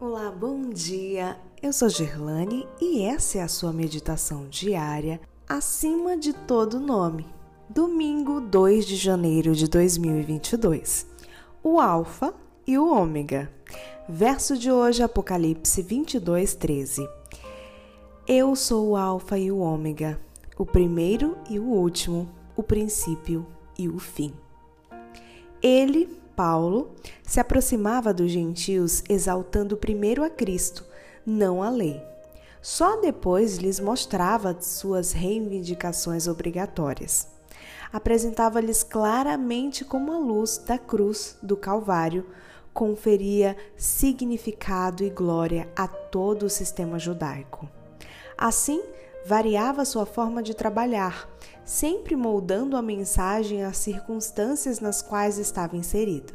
Olá, bom dia. Eu sou Gerlane e essa é a sua meditação diária acima de todo nome. Domingo, 2 de janeiro de 2022. O Alfa e o Ômega. Verso de hoje, Apocalipse 22, 13. Eu sou o Alfa e o Ômega, o primeiro e o último, o princípio e o fim. Ele, Paulo, se aproximava dos gentios exaltando primeiro a Cristo, não a lei. Só depois lhes mostrava suas reivindicações obrigatórias. Apresentava-lhes claramente como a luz da cruz do Calvário conferia significado e glória a todo o sistema judaico. Assim, variava sua forma de trabalhar, sempre moldando a mensagem às circunstâncias nas quais estava inserida.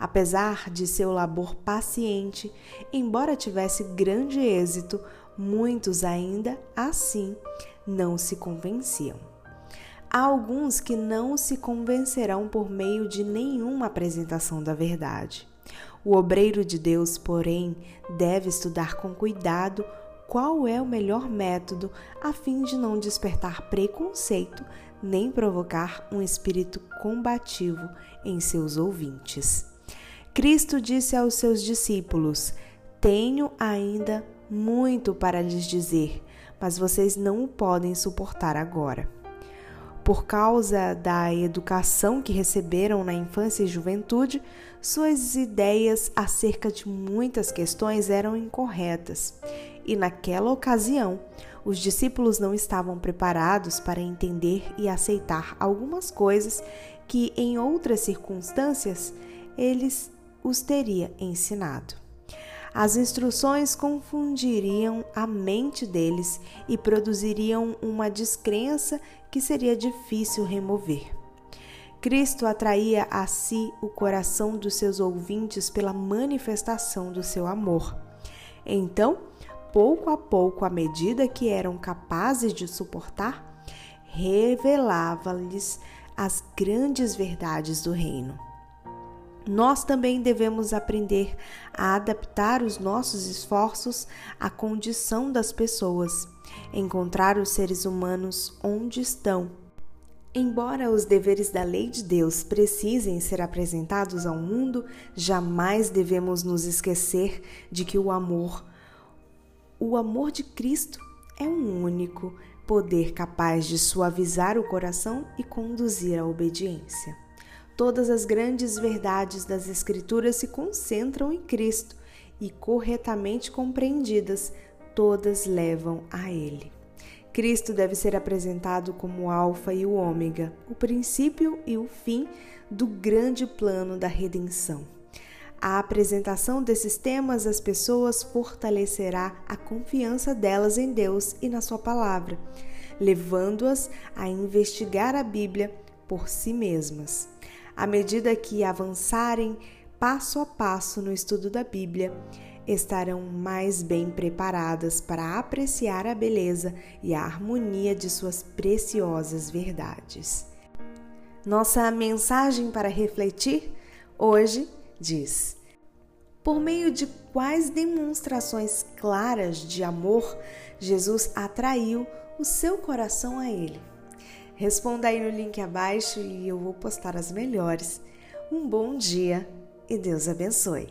Apesar de seu labor paciente, embora tivesse grande êxito, muitos ainda assim não se convenciam. Há alguns que não se convencerão por meio de nenhuma apresentação da verdade. O obreiro de Deus, porém, deve estudar com cuidado qual é o melhor método a fim de não despertar preconceito nem provocar um espírito combativo em seus ouvintes. Cristo disse aos seus discípulos: Tenho ainda muito para lhes dizer, mas vocês não o podem suportar agora. Por causa da educação que receberam na infância e juventude, suas ideias acerca de muitas questões eram incorretas e naquela ocasião, os discípulos não estavam preparados para entender e aceitar algumas coisas que, em outras circunstâncias, eles os teria ensinado. As instruções confundiriam a mente deles e produziriam uma descrença que seria difícil remover. Cristo atraía a si o coração dos seus ouvintes pela manifestação do seu amor. Então, pouco a pouco, à medida que eram capazes de suportar, revelava-lhes as grandes verdades do reino. Nós também devemos aprender a adaptar os nossos esforços à condição das pessoas, encontrar os seres humanos onde estão. Embora os deveres da lei de Deus precisem ser apresentados ao mundo, jamais devemos nos esquecer de que o amor o amor de Cristo é um único poder capaz de suavizar o coração e conduzir à obediência. Todas as grandes verdades das Escrituras se concentram em Cristo e, corretamente compreendidas, todas levam a Ele. Cristo deve ser apresentado como o Alfa e o Ômega, o princípio e o fim do grande plano da redenção. A apresentação desses temas às pessoas fortalecerá a confiança delas em Deus e na Sua palavra, levando-as a investigar a Bíblia por si mesmas. À medida que avançarem passo a passo no estudo da Bíblia, estarão mais bem preparadas para apreciar a beleza e a harmonia de suas preciosas verdades. Nossa mensagem para refletir hoje diz: Por meio de quais demonstrações claras de amor Jesus atraiu o seu coração a Ele? Responda aí no link abaixo e eu vou postar as melhores. Um bom dia e Deus abençoe.